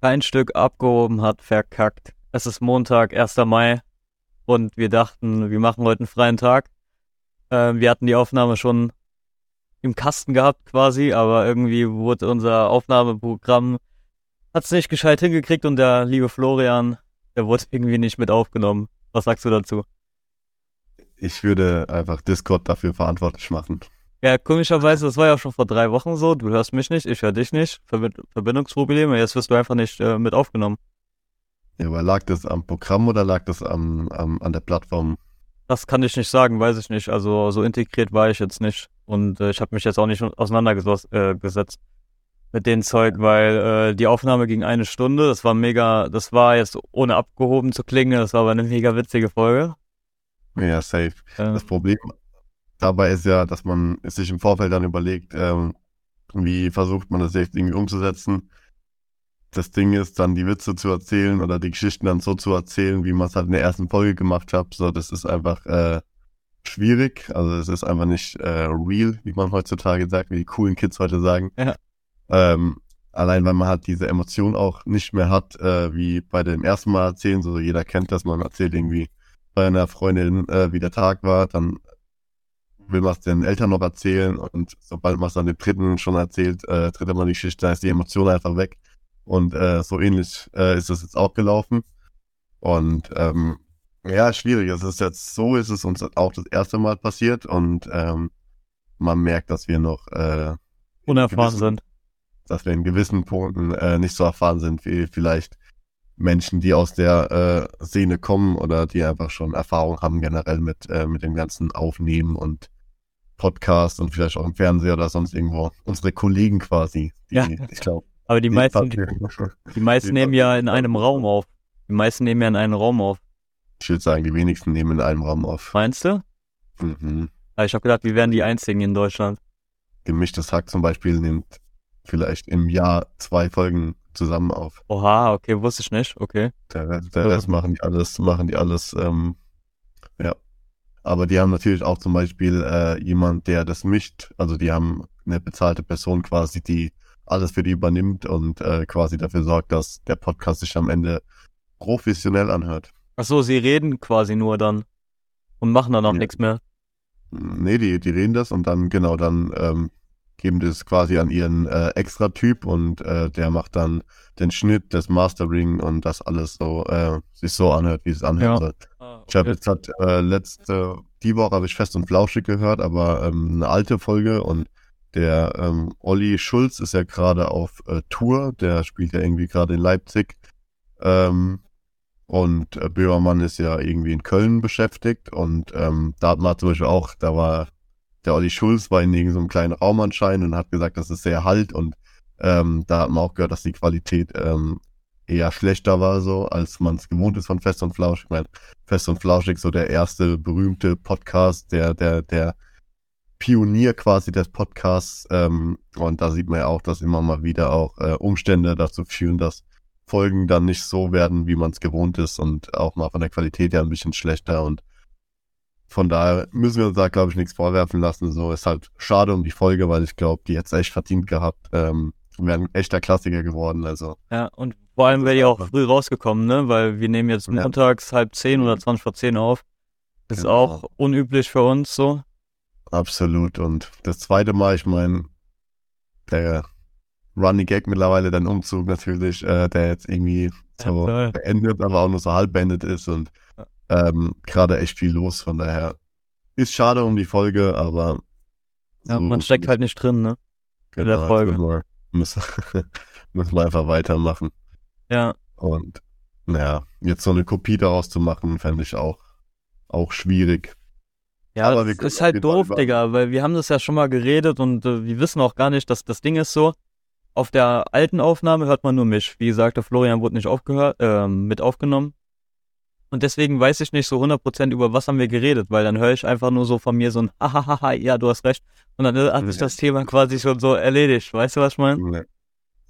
kein Stück abgehoben hat, verkackt. Es ist Montag, 1. Mai und wir dachten, wir machen heute einen freien Tag. Äh, wir hatten die Aufnahme schon im Kasten gehabt quasi, aber irgendwie wurde unser Aufnahmeprogramm hat's nicht gescheit hingekriegt und der liebe Florian, der wurde irgendwie nicht mit aufgenommen. Was sagst du dazu? Ich würde einfach Discord dafür verantwortlich machen. Ja, komischerweise, das war ja schon vor drei Wochen so. Du hörst mich nicht, ich höre dich nicht. Verbind Verbindungsprobleme, jetzt wirst du einfach nicht äh, mit aufgenommen. Ja, aber lag das am Programm oder lag das am, am, an der Plattform? Das kann ich nicht sagen, weiß ich nicht. Also so integriert war ich jetzt nicht. Und äh, ich habe mich jetzt auch nicht auseinandergesetzt äh, mit dem Zeug, weil äh, die Aufnahme ging eine Stunde. Das war mega, das war jetzt ohne abgehoben zu klingen, das war aber eine mega witzige Folge. Ja, safe. Äh, das Problem dabei ist ja, dass man sich im Vorfeld dann überlegt, ähm, wie versucht man das jetzt irgendwie umzusetzen. Das Ding ist, dann die Witze zu erzählen oder die Geschichten dann so zu erzählen, wie man es halt in der ersten Folge gemacht hat. So, das ist einfach äh, schwierig. Also es ist einfach nicht äh, real, wie man heutzutage sagt, wie die coolen Kids heute sagen. Ja. Ähm, allein weil man halt diese Emotion auch nicht mehr hat, äh, wie bei dem ersten Mal erzählen. So jeder kennt das, man erzählt irgendwie bei einer Freundin, äh, wie der Tag war, dann will man es den Eltern noch erzählen und sobald man es dann den Dritten schon erzählt, äh, dritte Mal die Geschichte, da ist die Emotion einfach weg. Und äh, so ähnlich äh, ist es jetzt auch gelaufen. Und ähm, ja, schwierig. Es ist jetzt so, ist es uns auch das erste Mal passiert und ähm, man merkt, dass wir noch äh, unerfahren gewissen, sind. Dass wir in gewissen Punkten äh, nicht so erfahren sind wie vielleicht Menschen, die aus der äh, Szene kommen oder die einfach schon Erfahrung haben generell mit, äh, mit dem ganzen Aufnehmen und Podcast und vielleicht auch im Fernseher oder sonst irgendwo. Unsere Kollegen quasi. Die, ja. Ich glaube. Aber die, die meisten, die, die meisten nehmen ja in einem Raum auf. Die meisten nehmen ja in einem Raum auf. Ich würde sagen, die wenigsten nehmen in einem Raum auf. Meinst du? Mhm. ich habe gedacht, wir wären die einzigen in Deutschland. Gemischtes Hack zum Beispiel nimmt vielleicht im Jahr zwei Folgen zusammen auf. Oha, okay, wusste ich nicht, okay. Der, der Rest machen die alles, machen die alles, ähm. Aber die haben natürlich auch zum Beispiel äh, jemand, der das mischt. Also die haben eine bezahlte Person quasi, die alles für die übernimmt und äh, quasi dafür sorgt, dass der Podcast sich am Ende professionell anhört. Ach so, sie reden quasi nur dann und machen dann auch ja. nichts mehr. Nee, die, die reden das und dann, genau, dann ähm, geben das quasi an ihren äh, Extra-Typ und äh, der macht dann den Schnitt, das Mastering und das alles so äh, sich so anhört, wie es anhört ja. Ich habe jetzt halt äh, letzte, die Woche habe ich fest und flauschig gehört, aber ähm, eine alte Folge und der ähm, Olli Schulz ist ja gerade auf äh, Tour, der spielt ja irgendwie gerade in Leipzig. Ähm, und äh, Böhmermann ist ja irgendwie in Köln beschäftigt und ähm, da hat man zum Beispiel auch, da war der Olli Schulz war in irgendeinem kleinen Raum anscheinend und hat gesagt, das ist sehr halt und ähm, da hat man auch gehört, dass die Qualität ähm, eher schlechter war, so als man es gewohnt ist von Fest und Flauschig. Ich meine, Fest und Flauschig, so der erste berühmte Podcast, der, der, der Pionier quasi des Podcasts. Ähm, und da sieht man ja auch, dass immer mal wieder auch äh, Umstände dazu führen, dass Folgen dann nicht so werden, wie man es gewohnt ist und auch mal von der Qualität her ein bisschen schlechter und von daher müssen wir uns da, glaube ich, nichts vorwerfen lassen. So ist halt schade um die Folge, weil ich glaube, die hätte echt verdient gehabt. Ähm, wäre ein echter Klassiker geworden. Also. Ja, und vor allem wäre die auch früh rausgekommen, ne? Weil wir nehmen jetzt montags halb zehn oder zwanzig vor zehn auf. Ist genau. auch unüblich für uns so. Absolut. Und das zweite Mal, ich meine, der Running Gag mittlerweile, dein Umzug natürlich, äh, der jetzt irgendwie so ja, beendet, aber auch nur so halb beendet ist und ähm, gerade echt viel los, von daher ist schade um die Folge, aber. Ja, so man steckt halt nicht drin, ne? Genau, in der genau, Folge. Müssen, müssen wir einfach weitermachen. Ja. Und naja, jetzt so eine Kopie daraus zu machen, fände ich auch, auch schwierig. Ja, aber das ist halt doof, Digga, weil wir haben das ja schon mal geredet und äh, wir wissen auch gar nicht, dass das Ding ist so. Auf der alten Aufnahme hört man nur mich. Wie gesagt, der Florian wurde nicht aufgehört, äh, mit aufgenommen. Und deswegen weiß ich nicht so 100% über was haben wir geredet, weil dann höre ich einfach nur so von mir so ein Hahaha, ja, du hast recht. Und dann hat sich das Thema quasi schon so erledigt. Weißt du, was ich meine?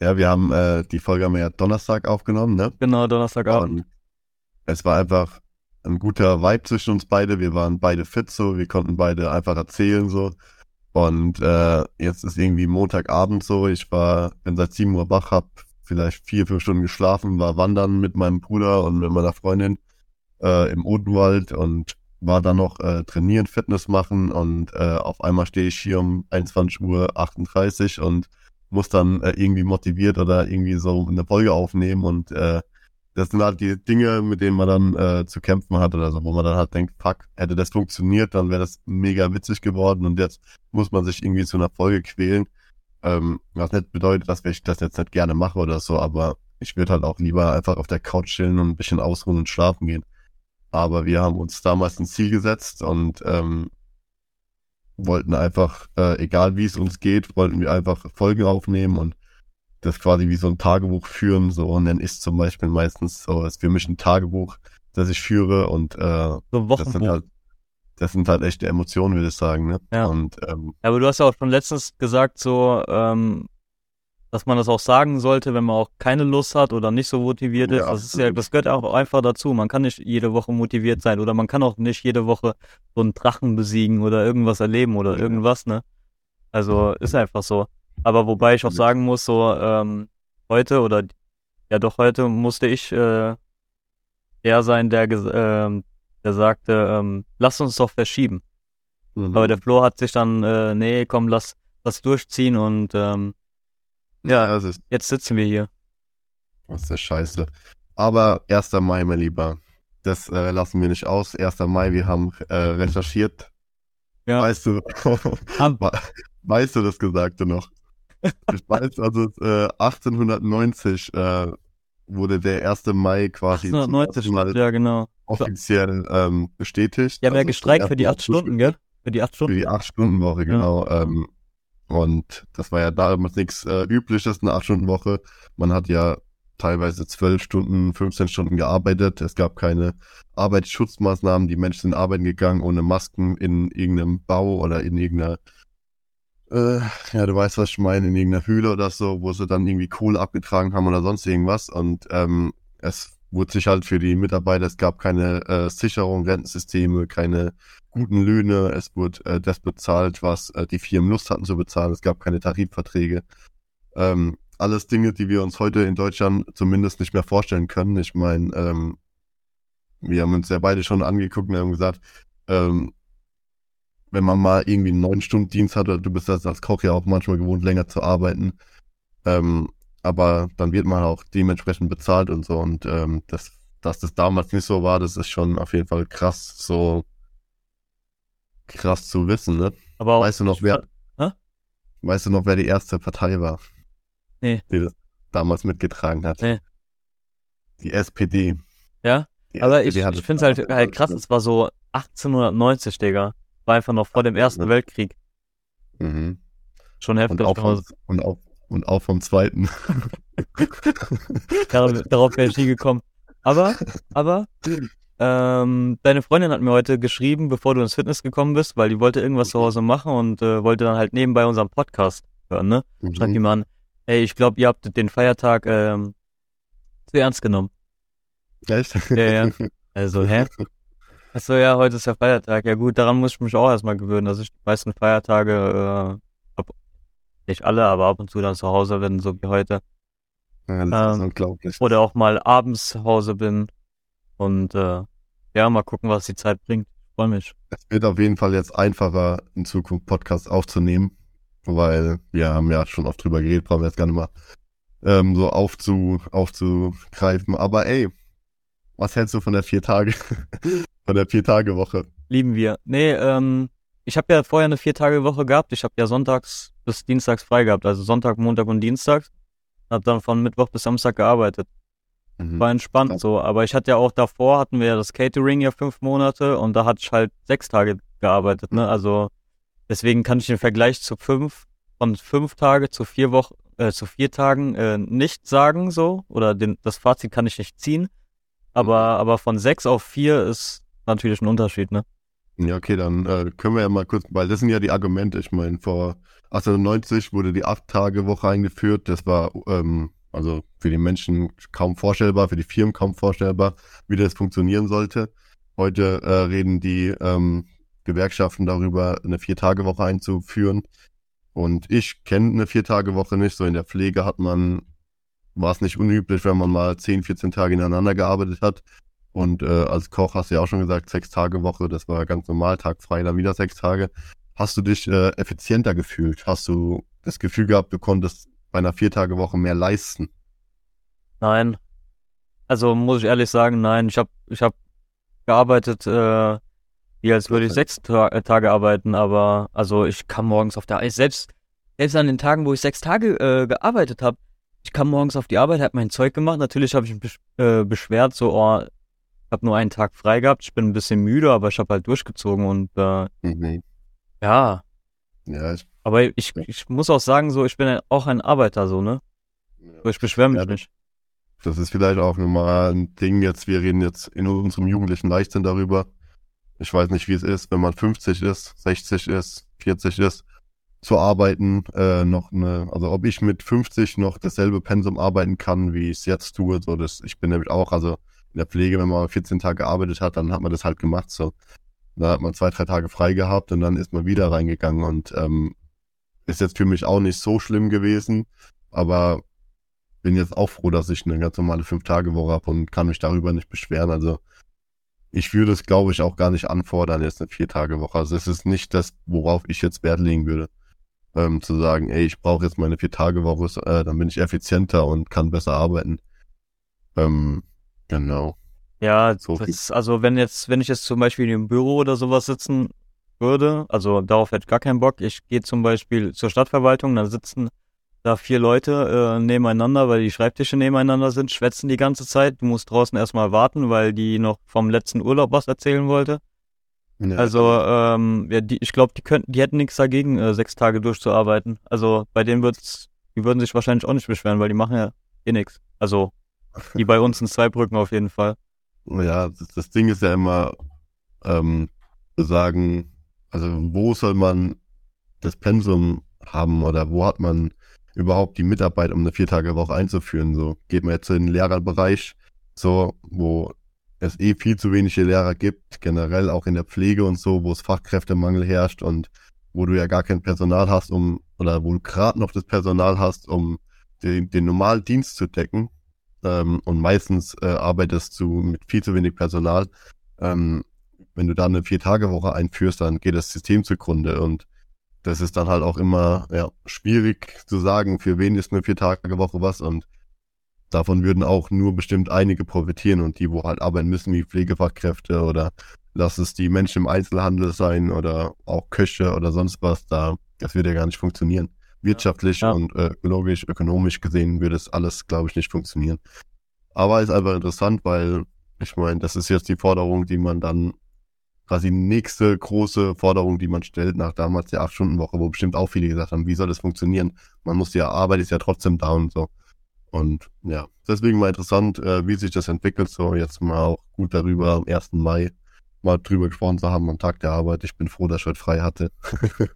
Ja, wir haben äh, die Folge haben wir ja Donnerstag aufgenommen, ne? Genau, Donnerstagabend. Und es war einfach ein guter Vibe zwischen uns beide. Wir waren beide fit so, wir konnten beide einfach erzählen so. Und äh, jetzt ist irgendwie Montagabend so. Ich war, bin seit 7 Uhr wach, hab vielleicht vier, fünf Stunden geschlafen, war wandern mit meinem Bruder und mit meiner Freundin äh, im Odenwald und war dann noch äh, trainieren, Fitness machen und äh, auf einmal stehe ich hier um 21 Uhr 38 und muss dann äh, irgendwie motiviert oder irgendwie so eine Folge aufnehmen und äh, das sind halt die Dinge, mit denen man dann äh, zu kämpfen hat oder so, wo man dann halt denkt, fuck, hätte das funktioniert, dann wäre das mega witzig geworden und jetzt muss man sich irgendwie zu einer Folge quälen. Ähm, was nicht bedeutet, dass ich das jetzt nicht gerne mache oder so, aber ich würde halt auch lieber einfach auf der Couch chillen und ein bisschen ausruhen und schlafen gehen. Aber wir haben uns damals ein Ziel gesetzt und ähm, wollten einfach, äh, egal wie es uns geht, wollten wir einfach Folgen aufnehmen und das quasi wie so ein Tagebuch führen. So nenne ich zum Beispiel meistens so als für mich ein Tagebuch, das ich führe und äh, so das sind halt das sind halt echte Emotionen, würde ich sagen. Ne? Ja. Und, ähm, Aber du hast ja auch schon letztens gesagt, so ähm, dass man das auch sagen sollte, wenn man auch keine Lust hat oder nicht so motiviert ist. Ja, das ist ja, das gehört auch einfach dazu. Man kann nicht jede Woche motiviert sein oder man kann auch nicht jede Woche so einen Drachen besiegen oder irgendwas erleben oder ja. irgendwas, ne? Also ist einfach so. Aber wobei ich auch sagen muss, so ähm, heute oder ja doch heute musste ich äh, der sein, der äh, der sagte, ähm, lass uns doch verschieben. Mhm. Aber der Flo hat sich dann, äh, nee, komm, lass lass durchziehen und ähm, ja, das ist, jetzt sitzen wir hier. Das ist scheiße. Aber 1. Mai, mein Lieber, das äh, lassen wir nicht aus. 1. Mai, wir haben äh, recherchiert. Ja. Weißt du, weißt du das Gesagte noch? Ich weiß, also äh, 1890 äh, wurde der 1. Mai quasi 1890, ja genau. offiziell ähm, bestätigt. Ja, haben also ja gestreikt für die 8 Stunden, gell? Für die 8 Stunden. Für die 8 Stunden Woche, genau. Ja. Ähm, und das war ja damals nichts äh, Übliches, eine 8-Stunden-Woche. Man hat ja teilweise 12 Stunden, 15 Stunden gearbeitet. Es gab keine Arbeitsschutzmaßnahmen. Die Menschen sind arbeiten gegangen ohne Masken in irgendeinem Bau oder in irgendeiner, äh, ja, du weißt, was ich meine, in irgendeiner Höhle oder so, wo sie dann irgendwie Kohle abgetragen haben oder sonst irgendwas. Und ähm, es wurde sich halt für die Mitarbeiter, es gab keine äh, Sicherung, Rentensysteme, keine guten Löhne, es wurde äh, das bezahlt, was äh, die Firmen Lust hatten zu bezahlen, es gab keine Tarifverträge. Ähm, alles Dinge, die wir uns heute in Deutschland zumindest nicht mehr vorstellen können. Ich meine, ähm, wir haben uns ja beide schon angeguckt und haben gesagt, ähm, wenn man mal irgendwie einen neun Stunden Dienst hat, oder du bist das als Koch ja auch manchmal gewohnt, länger zu arbeiten, ähm, aber dann wird man auch dementsprechend bezahlt und so. Und ähm, das, dass das damals nicht so war, das ist schon auf jeden Fall krass, so krass zu wissen, ne? Aber auch, weißt du noch, wer, hä? weißt du noch, wer die erste Partei war? Nee. Die das damals mitgetragen hat? Nee. Die SPD. Ja? Die aber SPD ich, ich finde es halt, halt krass, es war so 1890, Digga. War einfach noch vor dem Ersten ne? Weltkrieg. Mhm. Schon heftig. Und auch, und auch, und auch vom Zweiten. darauf, darauf wäre ich nie gekommen. Aber, aber, ähm, deine Freundin hat mir heute geschrieben, bevor du ins Fitness gekommen bist, weil die wollte irgendwas zu Hause machen und äh, wollte dann halt nebenbei unseren Podcast hören, ne? Mhm. Schreibt die mal an, ey, ich glaube, ihr habt den Feiertag ähm, zu ernst genommen. Echt? Ja, ja. Also, hä? Achso, ja, heute ist ja Feiertag. Ja gut, daran muss ich mich auch erstmal gewöhnen, dass ich die meisten Feiertage, äh, nicht alle, aber ab und zu dann zu Hause bin, so wie heute. Ja, das ähm, ist unglaublich. Oder auch mal abends zu Hause bin und äh, ja, mal gucken, was die Zeit bringt. Freue mich. Es wird auf jeden Fall jetzt einfacher, in Zukunft Podcasts aufzunehmen, weil wir haben ja schon oft drüber geredet, brauchen wir jetzt gar nicht mal ähm, so aufzu, aufzugreifen. Aber ey, was hältst du von der vier Tage, von der vier Tage Woche? Lieben wir. Nee, ähm, ich habe ja vorher eine vier Tage Woche gehabt. Ich habe ja sonntags bis dienstags frei gehabt, also Sonntag, Montag und Dienstags. Hab dann von Mittwoch bis Samstag gearbeitet. Mhm. War entspannt so. Aber ich hatte ja auch davor, hatten wir ja das Catering ja fünf Monate und da hatte ich halt sechs Tage gearbeitet, ne? Also deswegen kann ich den Vergleich zu fünf, von fünf Tage zu vier Wochen, äh, zu vier Tagen äh, nicht sagen so. Oder den, das Fazit kann ich nicht ziehen. Aber, mhm. aber von sechs auf vier ist natürlich ein Unterschied, ne? Ja, okay, dann äh, können wir ja mal kurz, weil das sind ja die Argumente. Ich meine, vor 1890 wurde die Acht-Tage-Woche eingeführt. Das war ähm, also für die Menschen kaum vorstellbar, für die Firmen kaum vorstellbar, wie das funktionieren sollte. Heute äh, reden die ähm, Gewerkschaften darüber, eine Vier-Tage-Woche einzuführen. Und ich kenne eine Vier-Tage-Woche nicht. So in der Pflege hat man war es nicht unüblich, wenn man mal 10, 14 Tage ineinander gearbeitet hat. Und äh, als Koch hast du ja auch schon gesagt, sechs Tage Woche, das war ganz normal, Tag frei, dann wieder sechs Tage. Hast du dich äh, effizienter gefühlt? Hast du das Gefühl gehabt, du konntest bei einer Vier-Tage-Woche mehr leisten? Nein. Also muss ich ehrlich sagen, nein. Ich habe ich hab gearbeitet, äh, wie als würde ich sechs Ta äh, Tage arbeiten, aber also ich kam morgens auf der selbst selbst an den Tagen, wo ich sechs Tage äh, gearbeitet habe, ich kam morgens auf die Arbeit, habe mein Zeug gemacht. Natürlich habe ich mich besch äh, beschwert, so, oh, habe nur einen Tag frei gehabt, ich bin ein bisschen müde, aber ich habe halt durchgezogen und äh, mhm. ja. Ja, ich, aber ich, ich muss auch sagen, so, ich bin auch ein Arbeiter, so, ne? Ja. Ich beschwere mich ja, nicht. Das ist vielleicht auch nochmal ein Ding jetzt, wir reden jetzt in unserem jugendlichen Leichtsinn darüber. Ich weiß nicht, wie es ist, wenn man 50 ist, 60 ist, 40 ist, zu arbeiten, äh, noch eine, also ob ich mit 50 noch dasselbe Pensum arbeiten kann, wie ich es jetzt tue, so das, ich bin nämlich auch, also in der Pflege, wenn man 14 Tage gearbeitet hat, dann hat man das halt gemacht, so. Da hat man zwei, drei Tage frei gehabt und dann ist man wieder reingegangen und ähm, ist jetzt für mich auch nicht so schlimm gewesen, aber bin jetzt auch froh, dass ich eine ganz normale Fünf-Tage-Woche habe und kann mich darüber nicht beschweren. Also ich würde es, glaube ich, auch gar nicht anfordern, jetzt eine Vier-Tage-Woche. Also es ist nicht das, worauf ich jetzt Wert legen würde ähm, zu sagen, ey, ich brauche jetzt meine vier Tage Woche, äh, dann bin ich effizienter und kann besser arbeiten. Ähm, genau. Ja, so das, also wenn jetzt, wenn ich jetzt zum Beispiel im Büro oder sowas sitzen würde, also darauf hätte ich gar keinen Bock. Ich gehe zum Beispiel zur Stadtverwaltung, dann sitzen da vier Leute äh, nebeneinander, weil die Schreibtische nebeneinander sind, schwätzen die ganze Zeit. Du musst draußen erstmal warten, weil die noch vom letzten Urlaub was erzählen wollte. Ja. Also, ähm, ja, die, ich glaube, die könnten, die hätten nichts dagegen, äh, sechs Tage durchzuarbeiten. Also bei denen wird's, die würden sich wahrscheinlich auch nicht beschweren, weil die machen ja eh nichts. Also die bei uns in Zweibrücken auf jeden Fall. Ja, das, das Ding ist ja immer, ähm, sagen, also wo soll man das Pensum haben oder wo hat man überhaupt die Mitarbeit, um eine Viertagewoche einzuführen? So geht man jetzt in den Lehrerbereich, so wo es eh viel zu wenige Lehrer gibt, generell auch in der Pflege und so, wo es Fachkräftemangel herrscht und wo du ja gar kein Personal hast, um, oder wo du gerade noch das Personal hast, um den, den normalen Dienst zu decken. Ähm, und meistens äh, arbeitest du mit viel zu wenig Personal. Ähm, wenn du da eine Vier-Tage-Woche einführst, dann geht das System zugrunde. Und das ist dann halt auch immer ja, schwierig zu sagen, für wen ist eine Vier-Tage-Woche was. Und davon würden auch nur bestimmt einige profitieren und die, wo halt arbeiten müssen, wie Pflegefachkräfte oder lass es die Menschen im Einzelhandel sein oder auch Köche oder sonst was, da, das würde ja gar nicht funktionieren. Wirtschaftlich ja. und äh, ökologisch, ökonomisch gesehen würde es alles, glaube ich, nicht funktionieren. Aber ist einfach interessant, weil ich meine, das ist jetzt die Forderung, die man dann quasi nächste große Forderung, die man stellt nach damals der Acht-Stunden-Woche, wo bestimmt auch viele gesagt haben, wie soll das funktionieren? Man muss ja, Arbeit ist ja trotzdem da und so. Und ja, deswegen mal interessant, äh, wie sich das entwickelt. So, jetzt mal auch gut darüber am 1. Mai mal drüber gesprochen zu haben am Tag der Arbeit. Ich bin froh, dass ich heute frei hatte.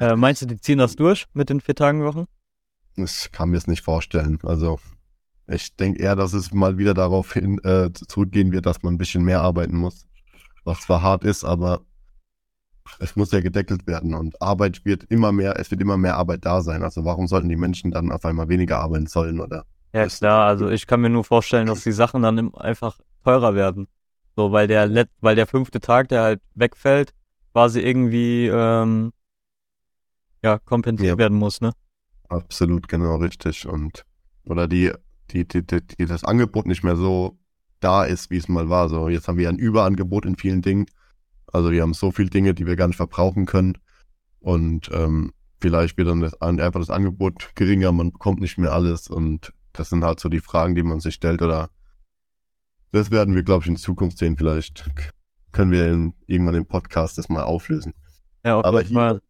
äh, meinst du, die ziehen das durch mit den vier Tagen Wochen? Ich kann mir es nicht vorstellen. Also ich denke eher, dass es mal wieder darauf hin äh, zurückgehen wird, dass man ein bisschen mehr arbeiten muss. Was zwar hart ist, aber es muss ja gedeckelt werden und Arbeit wird immer mehr, es wird immer mehr Arbeit da sein. Also warum sollten die Menschen dann auf einmal weniger arbeiten sollen oder? Ja klar, also ich kann mir nur vorstellen, dass die Sachen dann einfach teurer werden. So, weil der Let weil der fünfte Tag, der halt wegfällt, quasi irgendwie ähm, ja kompensiert ja. werden muss, ne? Absolut, genau richtig. Und oder die, die, die, die, die das Angebot nicht mehr so da ist, wie es mal war. So, jetzt haben wir ein Überangebot in vielen Dingen also wir haben so viele Dinge, die wir gar nicht verbrauchen können. Und ähm, vielleicht wird dann das, einfach das Angebot geringer, man bekommt nicht mehr alles. Und das sind halt so die Fragen, die man sich stellt. Oder das werden wir, glaube ich, in Zukunft sehen. Vielleicht können wir in, irgendwann im Podcast das mal auflösen. Ja, okay, Aber hier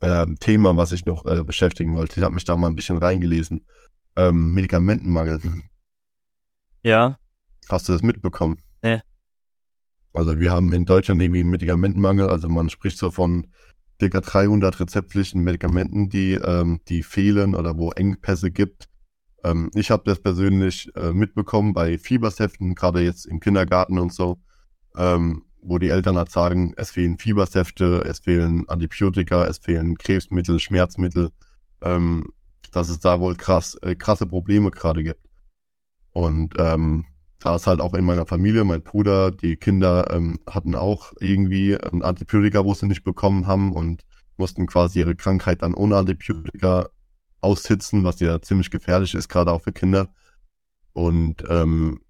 äh, Thema, was ich noch äh, beschäftigen wollte. Ich habe mich da mal ein bisschen reingelesen. Ähm, Medikamentenmangel. Ja. Hast du das mitbekommen? Nee. Also wir haben in Deutschland irgendwie einen Medikamentenmangel. Also man spricht so von ca. 300 rezeptpflichtigen Medikamenten, die, ähm, die fehlen oder wo Engpässe gibt. Ähm, ich habe das persönlich äh, mitbekommen bei Fiebersäften, gerade jetzt im Kindergarten und so, ähm, wo die Eltern halt sagen, es fehlen Fiebersäfte, es fehlen Antibiotika, es fehlen Krebsmittel, Schmerzmittel. Ähm, dass es da wohl krass, äh, krasse Probleme gerade gibt. Und ähm, da ist halt auch in meiner Familie, mein Bruder, die Kinder ähm, hatten auch irgendwie ein Antibiotika, wo sie nicht bekommen haben und mussten quasi ihre Krankheit dann ohne Antibiotika aussitzen, was ja ziemlich gefährlich ist, gerade auch für Kinder. Und ähm,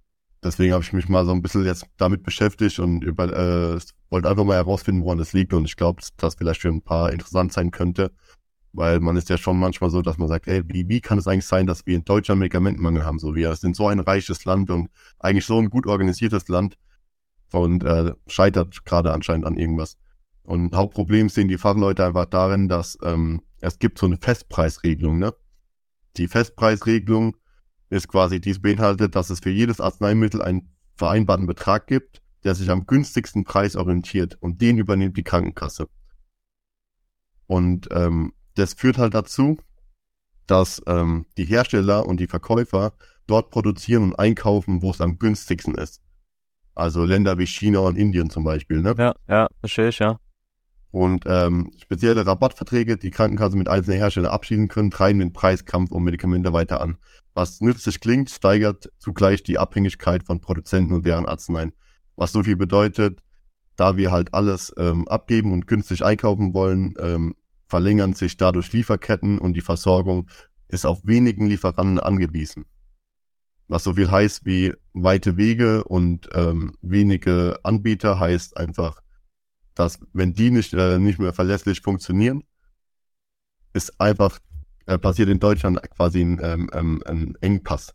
deswegen habe ich mich mal so ein bisschen jetzt damit beschäftigt und über, äh, wollte einfach mal herausfinden, woran das liegt. Und ich glaube, dass das vielleicht für ein paar interessant sein könnte, weil man ist ja schon manchmal so, dass man sagt, ey, wie, wie kann es eigentlich sein, dass wir in Deutschland Medikamentenmangel haben? So, wir sind so ein reiches Land und eigentlich so ein gut organisiertes Land und äh, scheitert gerade anscheinend an irgendwas. Und Hauptproblem sehen die Fachleute einfach darin, dass ähm, es gibt so eine Festpreisregelung. Ne? Die Festpreisregelung ist quasi, dies beinhaltet, dass es für jedes Arzneimittel einen vereinbarten Betrag gibt, der sich am günstigsten Preis orientiert und den übernimmt die Krankenkasse. Und ähm, das führt halt dazu, dass ähm, die Hersteller und die Verkäufer dort produzieren und einkaufen, wo es am günstigsten ist. Also Länder wie China und Indien zum Beispiel, ne? Ja, ja, verstehe ich, ja. Und ähm, spezielle Rabattverträge, die Krankenkassen mit einzelnen Herstellern abschließen können, treiben den Preiskampf um Medikamente weiter an. Was nützlich klingt, steigert zugleich die Abhängigkeit von Produzenten und deren Arzneien. Was so viel bedeutet, da wir halt alles ähm, abgeben und günstig einkaufen wollen, ähm, verlängern sich dadurch Lieferketten und die Versorgung ist auf wenigen Lieferanten angewiesen. Was so viel heißt wie weite Wege und ähm, wenige Anbieter heißt einfach, dass wenn die nicht, äh, nicht mehr verlässlich funktionieren, ist einfach äh, passiert in Deutschland quasi ein, ähm, ähm, ein Engpass.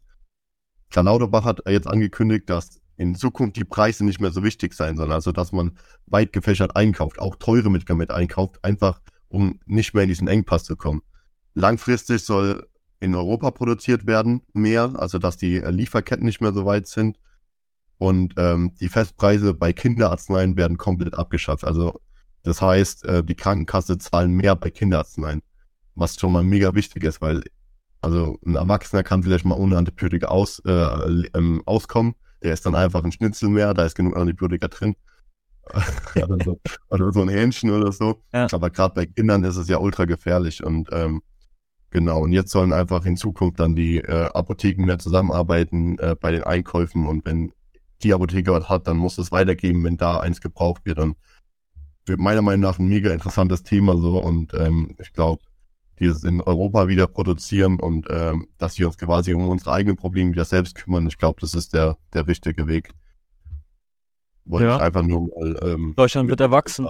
Karl Lauterbach hat jetzt angekündigt, dass in Zukunft die Preise nicht mehr so wichtig sein sollen, also dass man weit gefächert einkauft, auch teure Medikamente einkauft, einfach um nicht mehr in diesen Engpass zu kommen. Langfristig soll in Europa produziert werden, mehr, also dass die äh, Lieferketten nicht mehr so weit sind. Und ähm, die Festpreise bei Kinderarzneien werden komplett abgeschafft. Also das heißt, äh, die Krankenkasse zahlen mehr bei Kinderarzneien, was schon mal mega wichtig ist, weil also ein Erwachsener kann vielleicht mal ohne Antibiotika aus, äh, ähm, auskommen. Der ist dann einfach ein Schnitzel mehr, da ist genug Antibiotika drin. oder, so, oder so ein Hähnchen oder so. Ja. Aber gerade bei Kindern ist es ja ultra gefährlich und ähm, genau. Und jetzt sollen einfach in Zukunft dann die äh, Apotheken mehr zusammenarbeiten äh, bei den Einkäufen und wenn die Apotheke was hat, dann muss es weitergeben, wenn da eins gebraucht wird. Und wird meiner Meinung nach ein mega interessantes Thema so und ähm, ich glaube, dieses in Europa wieder produzieren und ähm, dass wir uns quasi um unsere eigenen Probleme wieder selbst kümmern, ich glaube, das ist der, der richtige Weg. Wollte ja. ich einfach nur mal. Ähm, Deutschland wird erwachsen.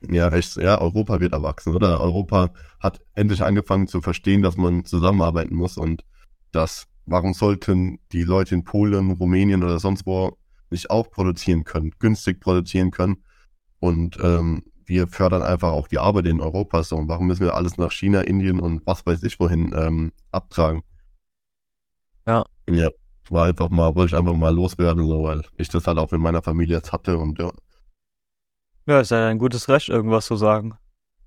Ja, recht, ja, Europa wird erwachsen, oder? Europa hat endlich angefangen zu verstehen, dass man zusammenarbeiten muss und dass, warum sollten die Leute in Polen, Rumänien oder sonst wo nicht auch produzieren können, günstig produzieren können und ähm, wir fördern einfach auch die Arbeit in Europa so. Und warum müssen wir alles nach China, Indien und was weiß ich wohin ähm, abtragen? Ja. Ja war einfach mal, wollte ich einfach mal loswerden, so, weil ich das halt auch in meiner Familie jetzt hatte und ja. Ja, ist ja ein gutes Recht, irgendwas zu sagen.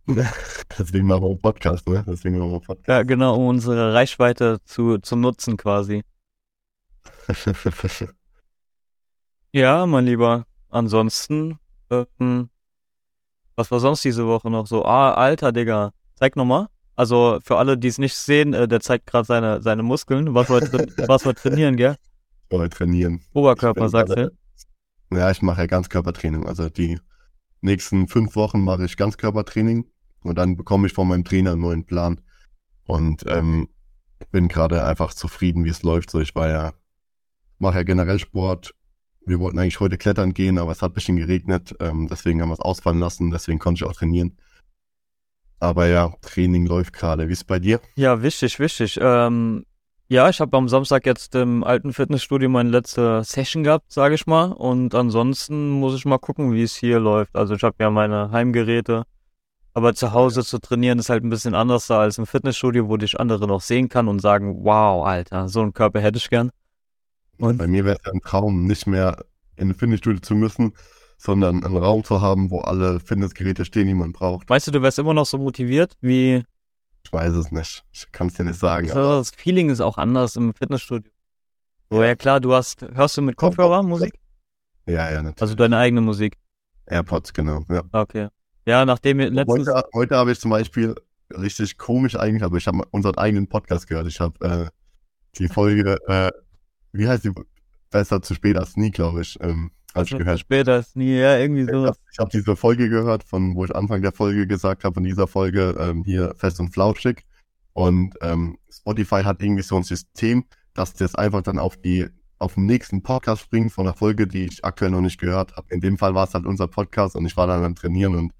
Deswegen machen wir einen Podcast, ne? Deswegen machen wir einen Podcast. Ja, genau, um unsere Reichweite zu, zu nutzen quasi. ja, mein Lieber. Ansonsten, ähm, was war sonst diese Woche noch so? Ah, Alter, Digga. Zeig nochmal. Also für alle, die es nicht sehen, äh, der zeigt gerade seine, seine Muskeln. Was wir, was wir trainieren, gell? Oder trainieren. Oberkörper, sagst du? Ja, ich mache ja Ganzkörpertraining. Also die nächsten fünf Wochen mache ich Ganzkörpertraining und dann bekomme ich von meinem Trainer einen neuen Plan. Und ähm, bin gerade einfach zufrieden, wie es läuft. So, ich war ja, mache ja generell Sport. Wir wollten eigentlich heute klettern gehen, aber es hat ein bisschen geregnet. Ähm, deswegen haben wir es ausfallen lassen. Deswegen konnte ich auch trainieren. Aber ja, Training läuft gerade. Wie ist es bei dir? Ja, wichtig, wichtig. Ähm, ja, ich habe am Samstag jetzt im alten Fitnessstudio meine letzte Session gehabt, sage ich mal. Und ansonsten muss ich mal gucken, wie es hier läuft. Also ich habe ja meine Heimgeräte. Aber zu Hause zu trainieren ist halt ein bisschen anders da als im Fitnessstudio, wo dich andere noch sehen kann und sagen, wow, Alter, so einen Körper hätte ich gern. Und bei mir wäre es ein Traum, nicht mehr in ein Fitnessstudio zu müssen, sondern einen Raum zu haben, wo alle Fitnessgeräte stehen, die man braucht. Weißt du, du wärst immer noch so motiviert wie. Ich weiß es nicht. Ich kann es dir nicht sagen. Also, das Feeling ist auch anders im Fitnessstudio. So, ja klar, du hast, hörst du mit Kopfhörer Musik? Ja, ja, natürlich. Also deine eigene Musik. AirPods, genau, ja. Okay. Ja, nachdem wir letztens... Heute, heute habe ich zum Beispiel richtig komisch eigentlich, aber ich habe unseren eigenen Podcast gehört. Ich habe äh, die Folge, äh, wie heißt die? Besser zu spät als nie, glaube ich. Ähm, als ich gehört. Später als nie, ja, irgendwie so. Ich habe hab diese Folge gehört, von wo ich Anfang der Folge gesagt habe, von dieser Folge ähm, hier fest und flauschig. Und ähm, Spotify hat irgendwie so ein System, dass das einfach dann auf die auf den nächsten Podcast springt von der Folge, die ich aktuell noch nicht gehört habe. In dem Fall war es halt unser Podcast und ich war dann am Trainieren und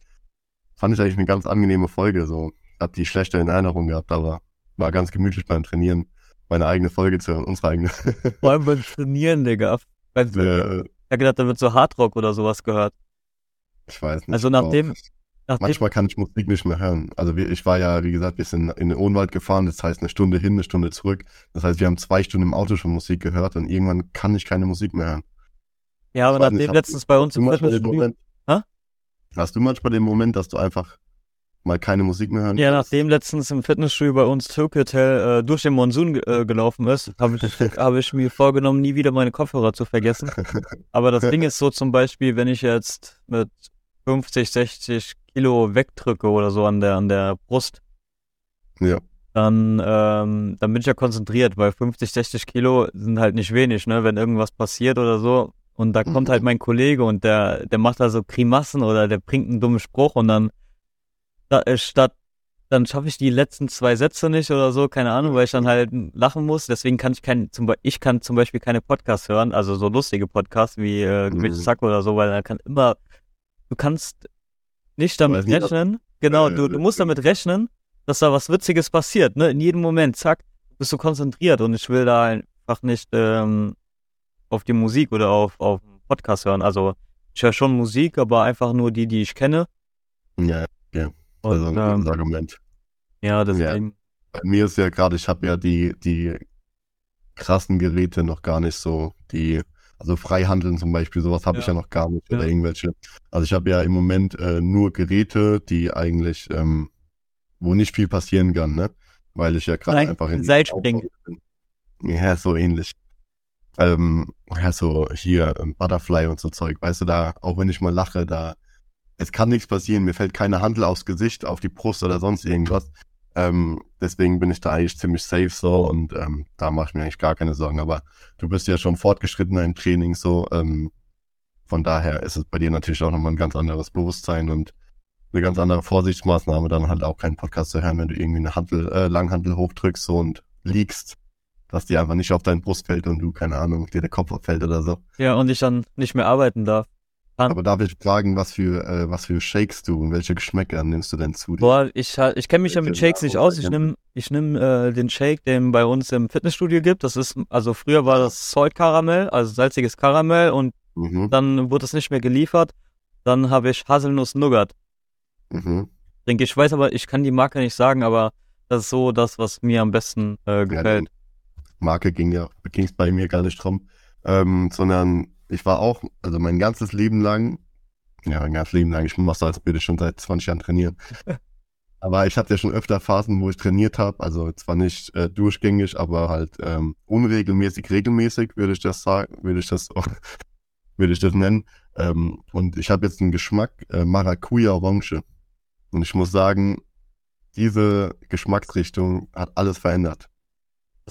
fand ich eigentlich eine ganz angenehme Folge. So, hab die schlechte in Erinnerung gehabt, aber war ganz gemütlich beim Trainieren, meine eigene Folge zu hören, unsere eigene. Vor allem beim Trainieren, Digga. Äh, ich hab gedacht, da wird so Hardrock oder sowas gehört. Ich weiß nicht. Also nachdem, nachdem Manchmal kann ich Musik nicht mehr hören. Also ich war ja, wie gesagt, wir sind in den Ohnwald gefahren, das heißt eine Stunde hin, eine Stunde zurück. Das heißt, wir haben zwei Stunden im Auto schon Musik gehört und irgendwann kann ich keine Musik mehr hören. Ja, aber nachdem nicht, letztens bei uns im Fitnessstudio... Hast du manchmal den Moment, dass du einfach mal keine Musik mehr hören Ja, nachdem letztens im Fitnessstudio bei uns Tokyo Hotel äh, durch den Monsun äh, gelaufen ist, habe ich, hab ich mir vorgenommen, nie wieder meine Kopfhörer zu vergessen. Aber das Ding ist so zum Beispiel, wenn ich jetzt mit 50, 60 Kilo wegdrücke oder so an der, an der Brust, ja. dann, ähm, dann bin ich ja konzentriert, weil 50, 60 Kilo sind halt nicht wenig, ne? Wenn irgendwas passiert oder so. Und da kommt halt mein Kollege und der, der macht da so Grimassen oder der bringt einen dummen Spruch und dann da, statt dann schaffe ich die letzten zwei Sätze nicht oder so, keine Ahnung, weil ich dann halt lachen muss. Deswegen kann ich kein, zum ich kann zum Beispiel keine Podcasts hören, also so lustige Podcasts wie äh, mhm. Zack oder so, weil da kann immer, du kannst nicht damit Weiß rechnen. Nicht, genau, du, du musst damit rechnen, dass da was Witziges passiert, ne? In jedem Moment, zack, bist du konzentriert und ich will da einfach nicht ähm, auf die Musik oder auf, auf Podcast hören. Also ich höre schon Musik, aber einfach nur die, die ich kenne. Ja, ja. Also ein ähm, Argument. Ja, deswegen. Ja, bei mir ist ja gerade, ich habe ja die, die krassen Geräte noch gar nicht so, die also Freihandeln zum Beispiel, sowas habe ja. ich ja noch gar nicht oder irgendwelche. Also ich habe ja im Moment äh, nur Geräte, die eigentlich, ähm, wo nicht viel passieren kann, ne? Weil ich ja gerade einfach in Seilspringen. Ja, so ähnlich. Ähm, ja, so hier ähm, Butterfly und so Zeug, weißt du, da, auch wenn ich mal lache, da, es kann nichts passieren, mir fällt keine Handel aufs Gesicht, auf die Brust oder sonst irgendwas. Ähm, deswegen bin ich da eigentlich ziemlich safe so und ähm, da mache ich mir eigentlich gar keine Sorgen. Aber du bist ja schon fortgeschrittener im Training so. Ähm, von daher ist es bei dir natürlich auch nochmal ein ganz anderes Bewusstsein und eine ganz andere Vorsichtsmaßnahme, dann halt auch keinen Podcast zu hören, wenn du irgendwie eine Handel, äh, Langhandel hochdrückst so und liegst, dass die einfach nicht auf deinen Brust fällt und du, keine Ahnung, dir der Kopf abfällt oder so. Ja, und ich dann nicht mehr arbeiten darf. Aber darf ich fragen, was für, äh, was für Shakes du und welche Geschmäcker nimmst du denn zu dir? Boah, ich, ich kenne mich ja mit Shakes nicht aus. Ich nehme ich nehm, äh, den Shake, den bei uns im Fitnessstudio gibt. Das ist, also früher war das Salt Karamell, also salziges Karamell und mhm. dann wurde es nicht mehr geliefert. Dann habe ich Haselnuss Nougat. Mhm. Denke ich, weiß aber, ich kann die Marke nicht sagen, aber das ist so das, was mir am besten äh, gefällt. Ja, Marke ging ja, ging es bei mir gar nicht drum, ähm, sondern ich war auch, also mein ganzes Leben lang, ja, mein ganzes Leben lang, ich mache das als bitte schon seit 20 Jahren trainieren. aber ich hatte ja schon öfter Phasen, wo ich trainiert habe, also zwar nicht äh, durchgängig, aber halt ähm, unregelmäßig, regelmäßig, würde ich das sagen, würde ich das, würde ich das nennen. Ähm, und ich habe jetzt einen Geschmack äh, Maracuja Orange. Und ich muss sagen, diese Geschmacksrichtung hat alles verändert.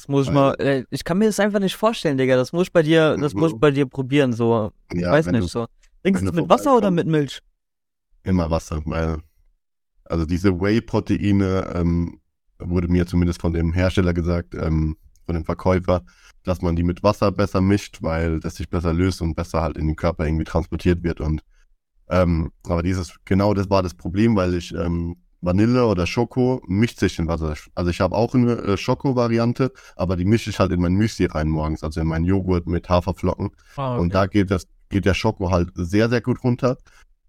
Das muss ich mal, äh, ich kann mir das einfach nicht vorstellen, Digga. Das muss ich bei dir, das muss ich bei dir probieren, so. Ich ja, weiß nicht, du, so. Trinkst du mit Wasser oder mit Milch? Immer Wasser, weil, also diese Whey-Proteine, ähm, wurde mir zumindest von dem Hersteller gesagt, ähm, von dem Verkäufer, dass man die mit Wasser besser mischt, weil das sich besser löst und besser halt in den Körper irgendwie transportiert wird und, ähm, aber dieses, genau das war das Problem, weil ich, ähm, Vanille oder Schoko mischt sich in Wasser. Also ich habe auch eine äh, Schoko-Variante, aber die mische ich halt in mein Müsli rein morgens, also in meinen Joghurt mit Haferflocken. Ah, okay. Und da geht das, geht der Schoko halt sehr, sehr gut runter.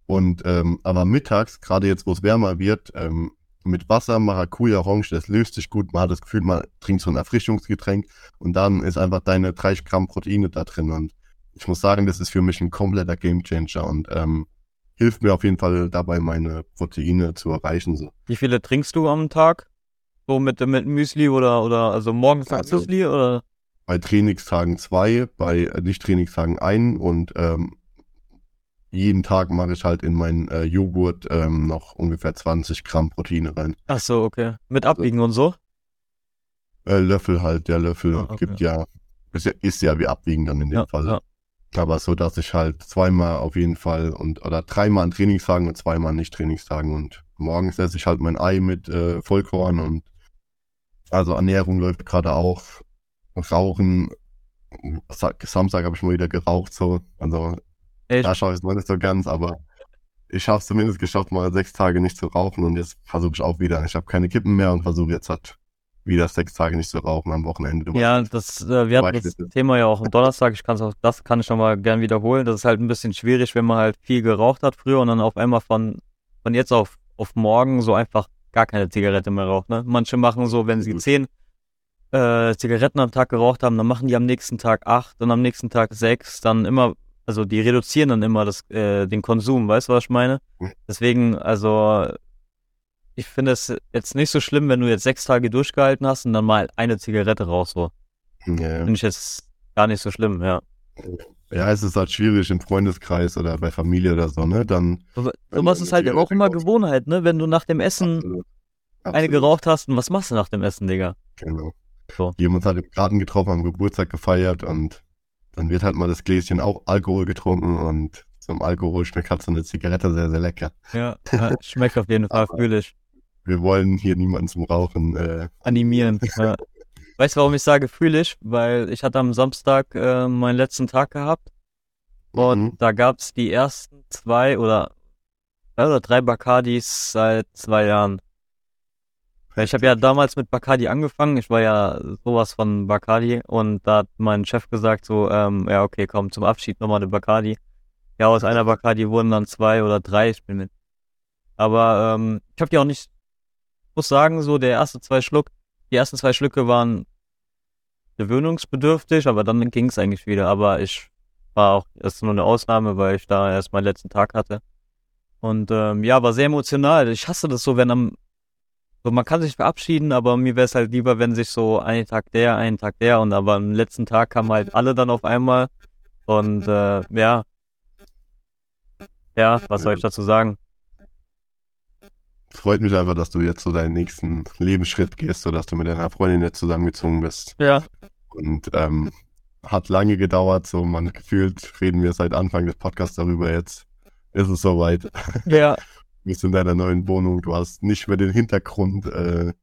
Und ähm, aber mittags, gerade jetzt, wo es wärmer wird, ähm, mit Wasser, Maracuja, Orange, das löst sich gut. Man hat das Gefühl, man trinkt so ein Erfrischungsgetränk und dann ist einfach deine 30 Gramm Proteine da drin. Und ich muss sagen, das ist für mich ein kompletter Gamechanger. Und ähm, hilft mir auf jeden Fall dabei, meine Proteine zu erreichen. So. Wie viele trinkst du am Tag? So mit, mit Müsli oder, oder also morgens also, Müsli oder? Bei Trainingstagen zwei, bei Nicht-Trainingstagen ein und ähm, jeden Tag mache ich halt in meinen äh, Joghurt ähm, noch ungefähr 20 Gramm Proteine rein. Ach so, okay. Mit Abwiegen und so? Äh, Löffel halt, der Löffel Ah, okay. gibt ja, ist ja, ist ja wie Abwiegen dann in dem Ja, Fall. ja. Aber so, dass ich halt zweimal auf jeden Fall und oder dreimal an Trainingstagen und zweimal an Nicht-Trainingstagen und morgens esse ich halt mein Ei mit äh, Vollkorn und also Ernährung läuft gerade auch. Rauchen, Sa- Samstag habe ich mal wieder geraucht, so. Also Echt? da schaue ich es noch nicht so ganz, aber ich habe es zumindest geschafft, mal sechs Tage nicht zu rauchen und jetzt versuche ich auch wieder. Ich habe keine Kippen mehr und versuche jetzt halt wieder sechs Tage nicht zu rauchen am Wochenende. Ja, das, äh, wir hatten das. Thema ja auch am Donnerstag. Ich kann's auch, das kann ich nochmal gern wiederholen. Das ist halt ein bisschen schwierig, wenn man halt viel geraucht hat früher und dann auf einmal von, von jetzt auf, auf morgen so einfach gar keine Zigarette mehr raucht. Ne? Manche machen so, wenn sie zehn äh, Zigaretten am Tag geraucht haben, dann machen die am nächsten Tag acht und am nächsten Tag sechs, dann immer, also die reduzieren dann immer das, äh, den Konsum, weißt du, was ich meine? Deswegen, also ich finde es jetzt nicht so schlimm, wenn du jetzt sechs Tage durchgehalten hast und dann mal eine Zigarette rauchst, so. ja. Finde ich jetzt gar nicht so schlimm, ja. ja, es ist halt schwierig im Freundeskreis oder bei Familie oder so, ne? Dann sowas du ist halt eine auch immer Zigarette Gewohnheit, ne? Wenn du nach dem Essen absolut, eine absolut, geraucht hast und was machst du nach dem Essen, Digga? Genau. So. Jemand hat im Garten getroffen, am Geburtstag gefeiert und dann wird halt mal das Gläschen auch Alkohol getrunken und zum Alkohol schmeckt halt so eine Zigarette sehr, sehr lecker. Ja, schmeckt auf jeden Fall, Aber- fühle ich. Wir wollen hier niemanden zum Rauchen. Äh, Animieren. Ja. Weißt du, warum ich sage, fühle ich? Weil ich hatte am Samstag äh, meinen letzten Tag gehabt und mhm. da gab's die ersten zwei oder, oder drei Bacardis seit zwei Jahren. Ja, Ich habe ja damals mit Bacardi angefangen. Ich war ja sowas von Bacardi und da hat mein Chef gesagt so, ähm, ja okay, komm zum Abschied nochmal eine Bacardi. Ja, aus einer Bacardi wurden dann zwei oder drei. Ich bin mit. Aber ähm, ich habe die auch nicht. Muss sagen, so der erste zwei Schluck, die ersten zwei Schlücke waren gewöhnungsbedürftig, aber dann ging's eigentlich wieder. Aber ich war auch, das ist nur eine Ausnahme, weil ich da erst meinen letzten Tag hatte. Und ähm, ja, war sehr emotional. Ich hasse das so, wenn am so, man kann sich verabschieden, aber mir wäre es halt lieber, wenn sich so einen Tag der, einen Tag der und aber am letzten Tag kamen halt alle dann auf einmal. Und äh, ja. Ja, was soll ich dazu sagen? Freut mich einfach, dass du jetzt so deinen nächsten Lebensschritt gehst, so dass du mit deiner Freundin jetzt zusammengezogen bist. Ja. Und ähm, hat lange gedauert, so man gefühlt reden wir seit Anfang des Podcasts darüber. Jetzt ist es soweit. Ja, Du bist in deiner neuen Wohnung. Du hast nicht mehr den Hintergrund, äh,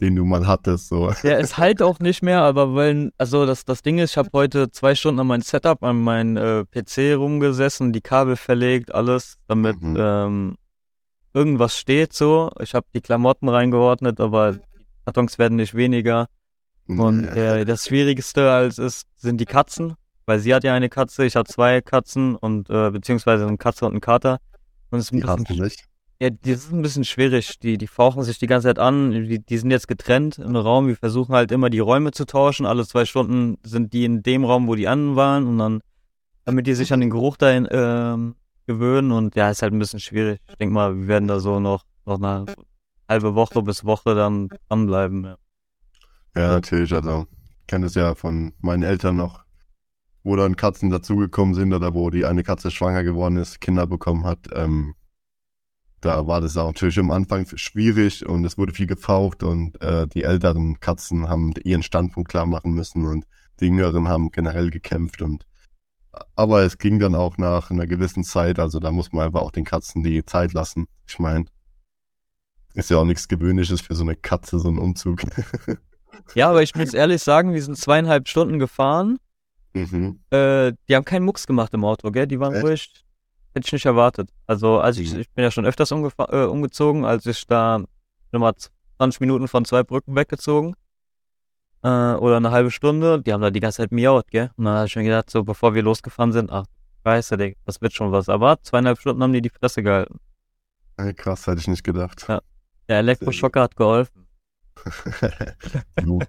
den du mal hattest. So. der ist halt auch nicht mehr, aber weil, also das, das Ding ist, ich habe heute zwei Stunden an mein Setup, an mein äh, PC rumgesessen, die Kabel verlegt, alles, damit Mhm. ähm, irgendwas steht so. Ich habe die Klamotten reingeordnet, aber die Kartons werden nicht weniger. Und äh, das Schwierigste als ist, sind die Katzen, weil sie hat ja eine Katze, ich habe zwei Katzen und äh, beziehungsweise eine Katze und einen Kater. Und es ist ein die bisschen, nicht. ja, das ist ein bisschen schwierig. Die, die fauchen sich die ganze Zeit an. Die, die sind jetzt getrennt im Raum. Wir versuchen halt immer die Räume zu tauschen. Alle zwei Stunden sind die in dem Raum, wo die anderen waren und dann, damit die sich an den Geruch dahin ähm, gewöhnen. Und ja, ist halt ein bisschen schwierig. Ich denke mal, wir werden da so noch noch eine halbe Woche bis Woche dann dranbleiben. Ja. Ja, natürlich. Also, ich kenne es ja von meinen Eltern noch, wo dann Katzen dazugekommen sind oder wo die eine Katze schwanger geworden ist, Kinder bekommen hat. Ähm, da war das auch natürlich am Anfang schwierig und es wurde viel gefaucht und äh, die älteren Katzen haben ihren Standpunkt klar machen müssen und die jüngeren haben generell gekämpft und aber es ging dann auch nach einer gewissen Zeit, also da muss man einfach auch den Katzen die Zeit lassen. Ich meine, ist ja auch nichts Gewöhnliches für so eine Katze, so ein Umzug. Ja, aber ich muss ehrlich sagen, wir sind zweieinhalb Stunden gefahren. mhm. Äh, die haben keinen Mucks gemacht im Auto, gell? Die waren Echt? ruhig. Hätte ich nicht erwartet. Also, als ich, Mhm. ich bin ja schon öfters äh, umgezogen, als ich da nochmal 20 Minuten von zwei Brücken weggezogen. Äh, oder eine halbe Stunde. Die haben da die ganze Zeit miaut, gell? Und dann habe ich mir gedacht, so bevor wir losgefahren sind, ach, scheiße, Digga, das wird schon was. Aber zweieinhalb Stunden haben die die Fresse gehalten. Ey, krass, hätte ich nicht gedacht. Ja. Der Elektroschocker hat geholfen.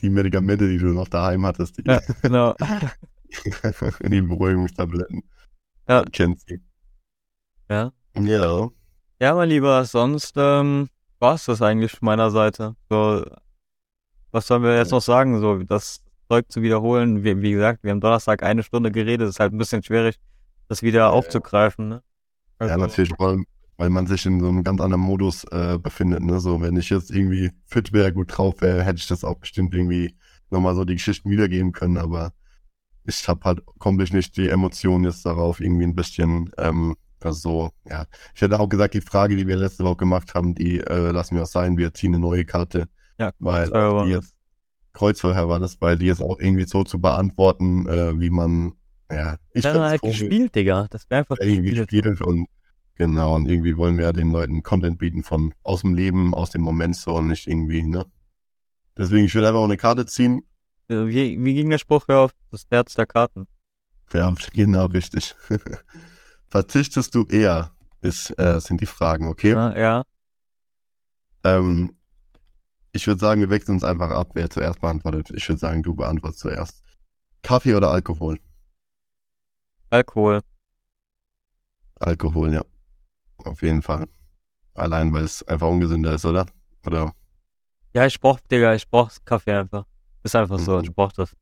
Die Medikamente, die du noch daheim hattest, die, Ja, genau. die Beruhigungstabletten. Ja. Kennst du. Ja. Ja. Ja, mein Lieber, sonst ähm, war's das eigentlich von meiner Seite. So, was sollen wir jetzt noch sagen? So, das Zeug zu wiederholen. Wie, wie gesagt, wir haben Donnerstag eine Stunde geredet, ist halt ein bisschen schwierig. das wieder ja, aufzugreifen, ne? Also, ja, natürlich, weil, weil man sich in so einem ganz anderen Modus äh, befindet, ne? So, wenn ich jetzt irgendwie fit wäre, gut drauf wäre, hätte ich das auch bestimmt irgendwie nochmal so die Geschichten wiedergeben können, aber ich habe halt komplett nicht die Emotionen jetzt darauf, irgendwie ein bisschen ähm, also, ja. Ich hätte auch gesagt, die Frage, die wir letzte Woche gemacht haben, die äh, lassen wir auch sein. Wir ziehen eine neue Karte. Ja, weil die jetzt, Kreuzfeuer war das, weil die jetzt auch irgendwie so zu beantworten, äh, wie man, ja. Ich wäre halt gespielt, Digga. Das wäre einfach irgendwie gespielt und genau. Und irgendwie wollen wir ja den Leuten Content bieten von aus dem Leben, aus dem Moment so und nicht irgendwie, ne? Deswegen, ich würde einfach auch eine Karte ziehen. Wie, wie ging der Spruch auf? Das Herz der Karten. Ja, genau, richtig. verzichtest du eher, ist, äh, sind die Fragen, okay? Ja. ja. Ähm, ich würde sagen, wir wechseln uns einfach ab, wer zuerst beantwortet. Ich würde sagen, du beantwortest zuerst. Kaffee oder Alkohol? Alkohol. Alkohol, ja. Auf jeden Fall. Allein, weil es einfach ungesünder ist, oder? Oder? Ja, ich brauch, Digga, ich brauch Kaffee einfach. Ist einfach so, mhm. ich brauch das.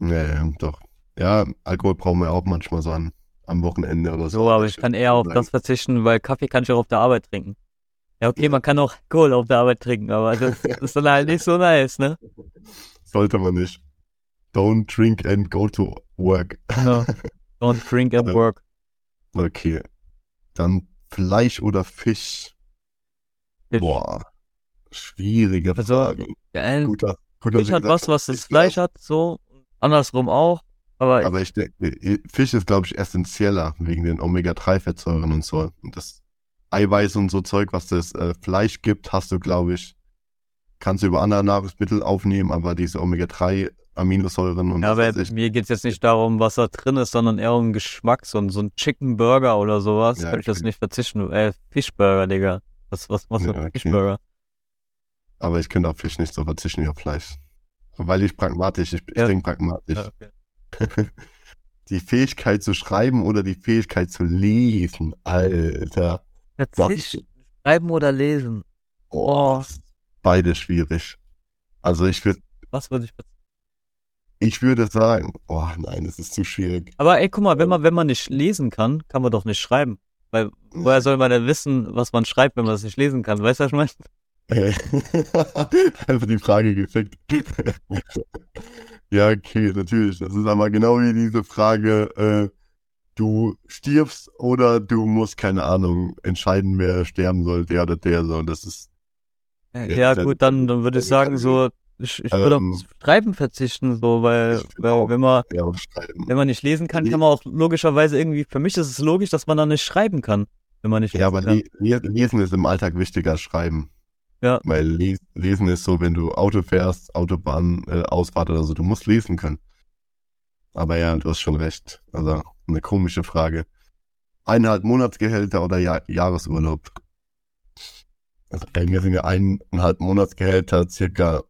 Ja, ja, doch. Ja, Alkohol brauchen wir auch manchmal so an am Wochenende oder so. So, aber ich kann eher auf das verzichten, weil Kaffee kann ich auch auf der Arbeit trinken. Ja, okay, man kann auch Kohl auf der Arbeit trinken, aber das ist dann halt nicht so nice, ne? Sollte man nicht. Don't drink and go to work. No. Don't drink and work. Okay. Dann Fleisch oder Fisch? Fisch. Boah. Schwierige also, Frage. Ja, guter, guter Fisch hat was, was das Fleisch hat, so. Andersrum auch. Aber, aber ich denke, Fisch ist, glaube ich, essentieller wegen den Omega-3-Fettsäuren und so. Und das Eiweiß und so Zeug, was das äh, Fleisch gibt, hast du, glaube ich, kannst du über andere Nahrungsmittel aufnehmen, aber diese Omega-3 Aminosäuren und Ja, aber mir geht es jetzt nicht darum, was da drin ist, sondern eher um Geschmack. So, ein, so ein Chicken Burger oder sowas, ja, könnte ich das nicht verzichten. Äh, Fischburger, Digga. Was, was machst du ja, okay. Fischburger? Aber ich könnte auf Fisch nicht so verzichten wie auf Fleisch. Weil ich pragmatisch, ich, ich ja. denke pragmatisch. Ja, okay. die Fähigkeit zu schreiben oder die Fähigkeit zu lesen, Alter. Tatsächlich schreiben oder lesen. Oh. Beide schwierig. Also ich würde. Was würde ich Ich würde sagen, oh nein, das ist zu schwierig. Aber ey, guck mal, wenn man, wenn man nicht lesen kann, kann man doch nicht schreiben. Weil woher soll man denn wissen, was man schreibt, wenn man es nicht lesen kann? Weißt du, was ich meine? Einfach die Frage gefickt. Ja, okay, natürlich. Das ist aber genau wie diese Frage, äh, du stirbst oder du musst, keine Ahnung, entscheiden, wer sterben soll, der oder der soll. Das ist. Ja, ja gut, dann, dann würde ich sagen, so, ich, ich würde ähm, auf Schreiben verzichten, so, weil, weil wenn man, ja, wenn man nicht lesen kann, kann man auch logischerweise irgendwie, für mich ist es logisch, dass man dann nicht schreiben kann, wenn man nicht lesen kann. Ja, aber lesen ist im Alltag wichtiger als schreiben. Ja. Weil les lesen ist so, wenn du Auto fährst, Autobahn, äh, Ausfahrt oder so, du musst lesen können. Aber ja, du hast schon recht. Also eine komische Frage. Eineinhalb Monatsgehälter oder ja Jahresurlaub? Also wir sind ja eineinhalb Monatsgehälter, circa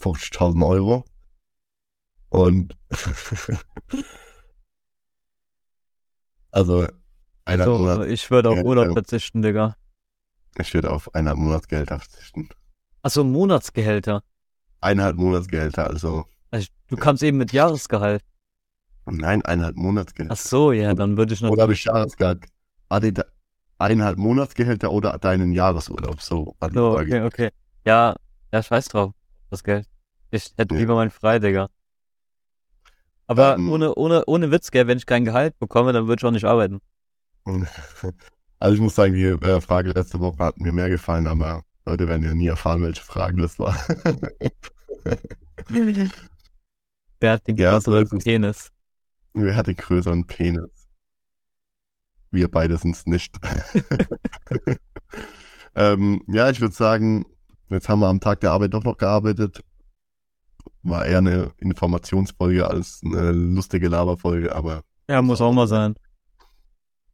50.000 Euro. Und also eineinhalb so, Monat Ich würde auf Urlaub verzichten, Digga. Ich würde auf eineinhalb Monatsgehälter verzichten. Achso, Monatsgehälter. Eineinhalb Monatsgehälter, also. also du kamst eben mit Jahresgehalt. Nein, eineinhalb Monatsgehälter. Ach so, ja, dann würde ich noch. Oder habe ich Jahresgehalt? Eineinhalb Monatsgehälter oder deinen Jahresurlaub? So, so okay, okay. Ja, ja, scheiß drauf, das Geld. Ich hätte ja. lieber mein Frei, Digga. Aber ähm, ohne, ohne, ohne Witz, gell, wenn ich kein Gehalt bekomme, dann würde ich auch nicht arbeiten. Also ich muss sagen, die äh, Frage letzte Woche hat mir mehr gefallen, aber Leute werden ja nie erfahren, welche Frage das war. Wer hat den ja, so Penis? Wer hat den größeren Penis? Wir beide sind es nicht. ähm, ja, ich würde sagen, jetzt haben wir am Tag der Arbeit doch noch gearbeitet. War eher eine Informationsfolge als eine lustige Laberfolge, aber. Ja, muss auch mal sein.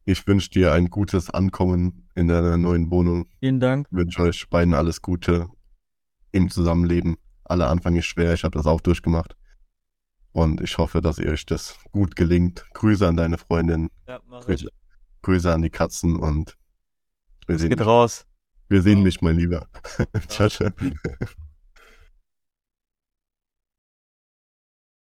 Ich wünsche dir ein gutes Ankommen in deiner neuen Wohnung. Vielen Dank. Ich wünsche euch beiden alles Gute im Zusammenleben. Aller Anfang ist schwer, ich habe das auch durchgemacht. Und ich hoffe, dass ihr euch das gut gelingt. Grüße an deine Freundin. Ja, Grüße, Grüße an die Katzen und wir sehen Geht mich. raus. Wir sehen mich, mein Lieber. ciao, ciao.